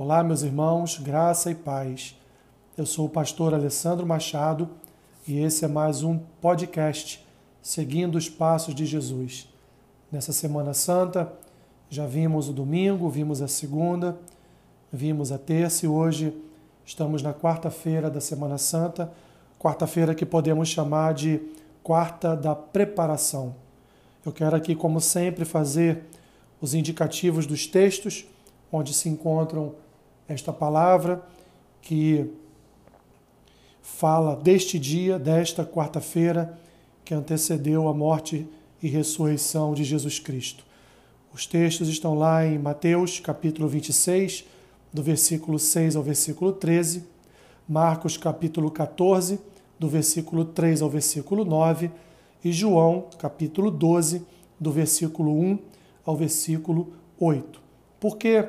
Olá, meus irmãos, graça e paz. Eu sou o pastor Alessandro Machado e esse é mais um podcast seguindo os passos de Jesus. Nessa Semana Santa, já vimos o domingo, vimos a segunda, vimos a terça e hoje estamos na quarta-feira da Semana Santa, quarta-feira que podemos chamar de quarta da preparação. Eu quero aqui, como sempre, fazer os indicativos dos textos onde se encontram esta palavra que fala deste dia, desta quarta-feira que antecedeu a morte e ressurreição de Jesus Cristo. Os textos estão lá em Mateus, capítulo 26, do versículo 6 ao versículo 13, Marcos, capítulo 14, do versículo 3 ao versículo 9, e João, capítulo 12, do versículo 1 ao versículo 8. Por que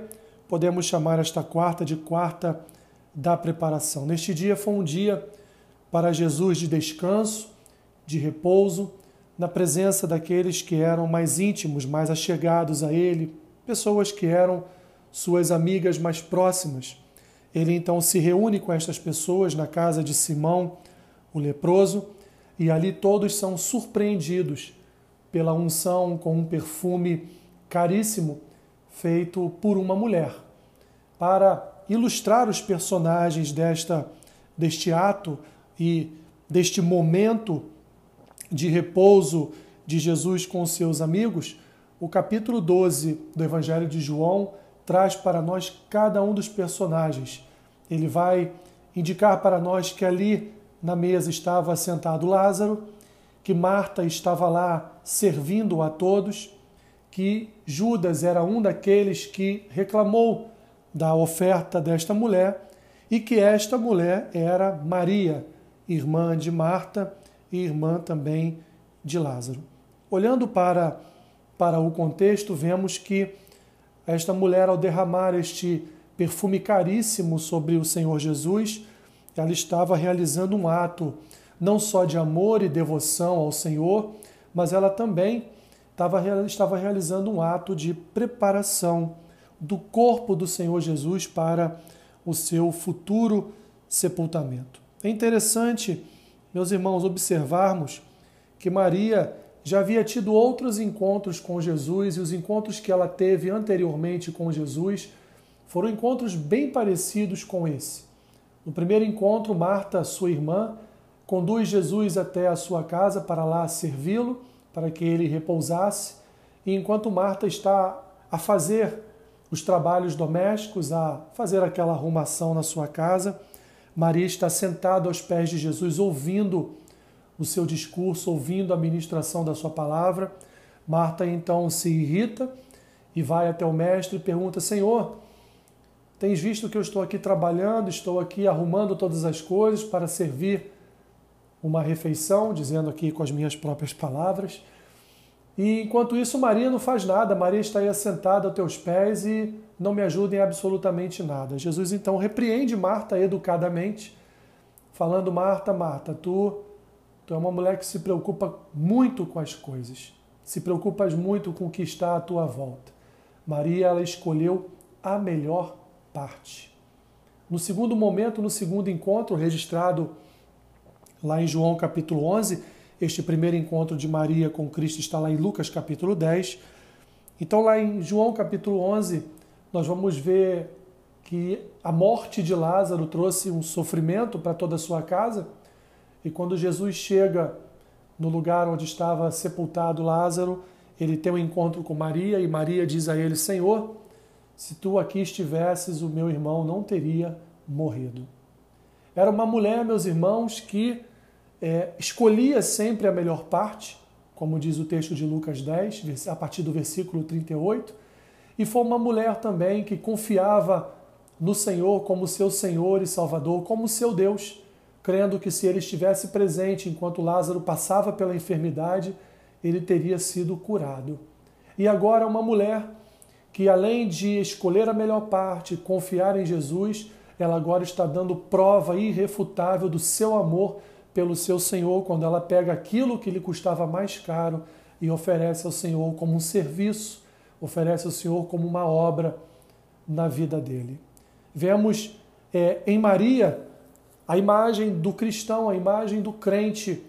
podemos chamar esta quarta de quarta da preparação. Neste dia foi um dia para Jesus de descanso, de repouso, na presença daqueles que eram mais íntimos, mais achegados a Ele, pessoas que eram suas amigas mais próximas. Ele então se reúne com estas pessoas na casa de Simão, o leproso, e ali todos são surpreendidos pela unção com um perfume caríssimo feito por uma mulher. Para ilustrar os personagens desta, deste ato e deste momento de repouso de Jesus com seus amigos, o capítulo 12 do Evangelho de João traz para nós cada um dos personagens. Ele vai indicar para nós que ali na mesa estava sentado Lázaro, que Marta estava lá servindo a todos, que Judas era um daqueles que reclamou da oferta desta mulher e que esta mulher era Maria, irmã de Marta e irmã também de Lázaro. Olhando para, para o contexto, vemos que esta mulher, ao derramar este perfume caríssimo sobre o Senhor Jesus, ela estava realizando um ato não só de amor e devoção ao Senhor, mas ela também estava, estava realizando um ato de preparação do corpo do Senhor Jesus para o seu futuro sepultamento. É interessante, meus irmãos, observarmos que Maria já havia tido outros encontros com Jesus e os encontros que ela teve anteriormente com Jesus foram encontros bem parecidos com esse. No primeiro encontro, Marta, sua irmã, conduz Jesus até a sua casa para lá servi-lo para que ele repousasse, e enquanto Marta está a fazer os trabalhos domésticos, a fazer aquela arrumação na sua casa, Maria está sentada aos pés de Jesus, ouvindo o seu discurso, ouvindo a ministração da sua palavra. Marta então se irrita e vai até o mestre e pergunta: Senhor, tens visto que eu estou aqui trabalhando, estou aqui arrumando todas as coisas para servir uma refeição, dizendo aqui com as minhas próprias palavras. E enquanto isso, Maria não faz nada, Maria está aí assentada aos teus pés e não me ajuda em absolutamente nada. Jesus então repreende Marta educadamente, falando: Marta, Marta, tu, tu é uma mulher que se preocupa muito com as coisas, se preocupas muito com o que está à tua volta. Maria, ela escolheu a melhor parte. No segundo momento, no segundo encontro registrado lá em João capítulo 11. Este primeiro encontro de Maria com Cristo está lá em Lucas capítulo 10. Então, lá em João capítulo 11, nós vamos ver que a morte de Lázaro trouxe um sofrimento para toda a sua casa. E quando Jesus chega no lugar onde estava sepultado Lázaro, ele tem um encontro com Maria e Maria diz a ele: Senhor, se tu aqui estivesses, o meu irmão não teria morrido. Era uma mulher, meus irmãos, que é, escolhia sempre a melhor parte, como diz o texto de Lucas 10, a partir do versículo 38, e foi uma mulher também que confiava no Senhor como seu Senhor e Salvador, como seu Deus, crendo que se ele estivesse presente enquanto Lázaro passava pela enfermidade, ele teria sido curado. E agora uma mulher que além de escolher a melhor parte, confiar em Jesus, ela agora está dando prova irrefutável do seu amor pelo seu Senhor quando ela pega aquilo que lhe custava mais caro e oferece ao Senhor como um serviço, oferece ao Senhor como uma obra na vida dele. Vemos é, em Maria a imagem do cristão, a imagem do crente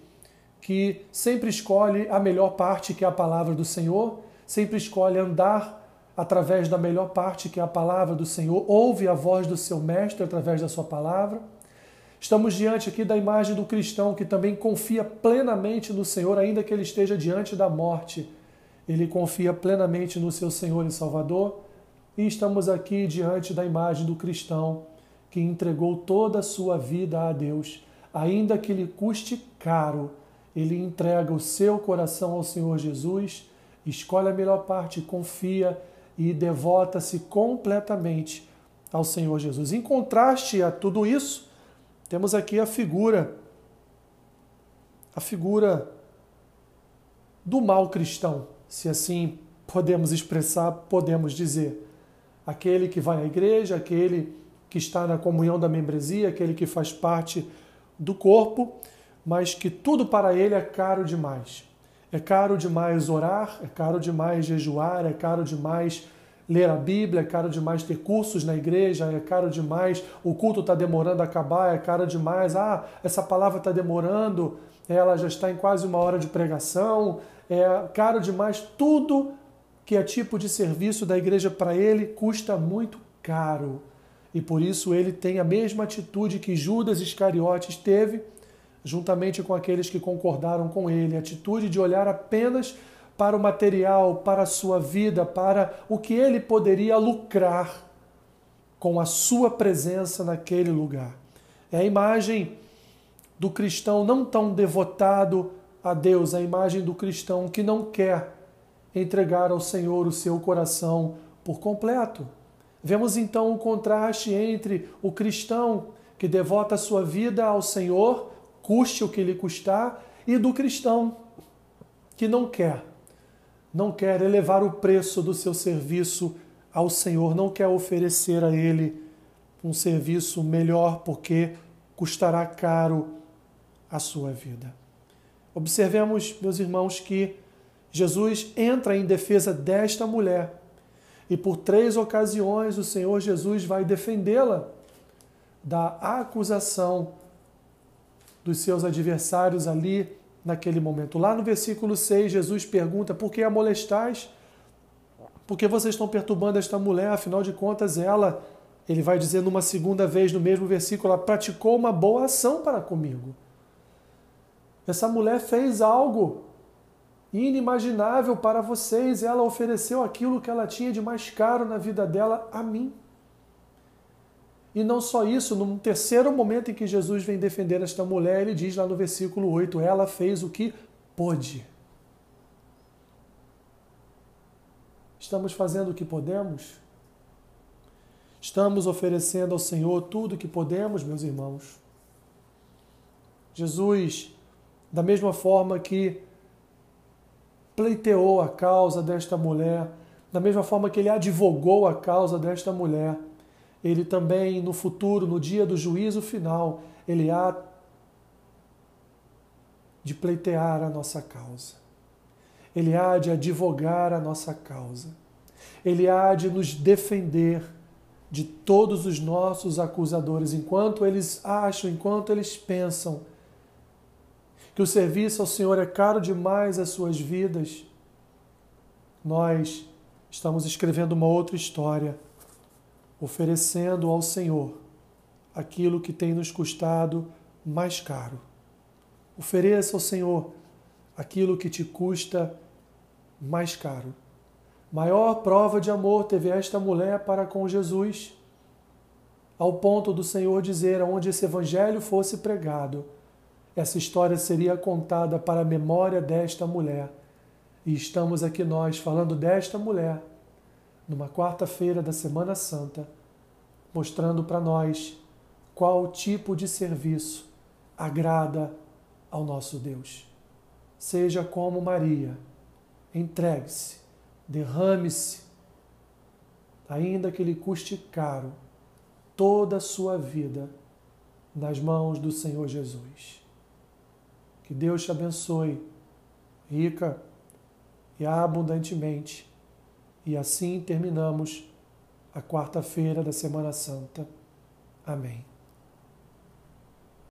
que sempre escolhe a melhor parte, que é a palavra do Senhor, sempre escolhe andar através da melhor parte, que é a palavra do Senhor, ouve a voz do seu mestre através da sua palavra. Estamos diante aqui da imagem do cristão que também confia plenamente no Senhor, ainda que ele esteja diante da morte. Ele confia plenamente no seu Senhor e Salvador. E estamos aqui diante da imagem do cristão que entregou toda a sua vida a Deus, ainda que lhe custe caro. Ele entrega o seu coração ao Senhor Jesus, escolhe a melhor parte, confia e devota-se completamente ao Senhor Jesus. Em contraste a tudo isso, temos aqui a figura, a figura do mal cristão, se assim podemos expressar, podemos dizer. Aquele que vai à igreja, aquele que está na comunhão da membresia, aquele que faz parte do corpo, mas que tudo para ele é caro demais. É caro demais orar, é caro demais jejuar, é caro demais ler a Bíblia, é caro demais ter cursos na igreja, é caro demais, o culto está demorando a acabar, é caro demais, ah, essa palavra está demorando, ela já está em quase uma hora de pregação, é caro demais, tudo que é tipo de serviço da igreja para ele custa muito caro. E por isso ele tem a mesma atitude que Judas Iscariotes teve, juntamente com aqueles que concordaram com ele, a atitude de olhar apenas para o material, para a sua vida, para o que ele poderia lucrar com a sua presença naquele lugar. É a imagem do cristão não tão devotado a Deus, a imagem do cristão que não quer entregar ao Senhor o seu coração por completo. Vemos então o contraste entre o cristão que devota a sua vida ao Senhor, custe o que lhe custar, e do cristão que não quer não quer elevar o preço do seu serviço ao Senhor, não quer oferecer a Ele um serviço melhor porque custará caro a sua vida. Observemos, meus irmãos, que Jesus entra em defesa desta mulher e por três ocasiões o Senhor Jesus vai defendê-la da acusação dos seus adversários ali naquele momento. Lá no versículo 6, Jesus pergunta: Por que a molestais? Por que vocês estão perturbando esta mulher? Afinal de contas, ela, ele vai dizer numa segunda vez no mesmo versículo, ela praticou uma boa ação para comigo. Essa mulher fez algo inimaginável para vocês. Ela ofereceu aquilo que ela tinha de mais caro na vida dela a mim. E não só isso, num terceiro momento em que Jesus vem defender esta mulher, ele diz lá no versículo 8: ela fez o que pôde. Estamos fazendo o que podemos? Estamos oferecendo ao Senhor tudo o que podemos, meus irmãos? Jesus, da mesma forma que pleiteou a causa desta mulher, da mesma forma que ele advogou a causa desta mulher, ele também no futuro, no dia do juízo final, ele há de pleitear a nossa causa. Ele há de advogar a nossa causa. Ele há de nos defender de todos os nossos acusadores, enquanto eles acham, enquanto eles pensam que o serviço ao Senhor é caro demais às suas vidas, nós estamos escrevendo uma outra história oferecendo ao Senhor aquilo que tem nos custado mais caro. Ofereça ao Senhor aquilo que te custa mais caro. Maior prova de amor teve esta mulher para com Jesus, ao ponto do Senhor dizer: onde esse evangelho fosse pregado, essa história seria contada para a memória desta mulher. E estamos aqui nós falando desta mulher numa quarta-feira da Semana Santa, mostrando para nós qual tipo de serviço agrada ao nosso Deus. Seja como Maria, entregue-se, derrame-se, ainda que lhe custe caro, toda a sua vida nas mãos do Senhor Jesus. Que Deus te abençoe, rica e abundantemente e assim terminamos a quarta-feira da Semana Santa. Amém.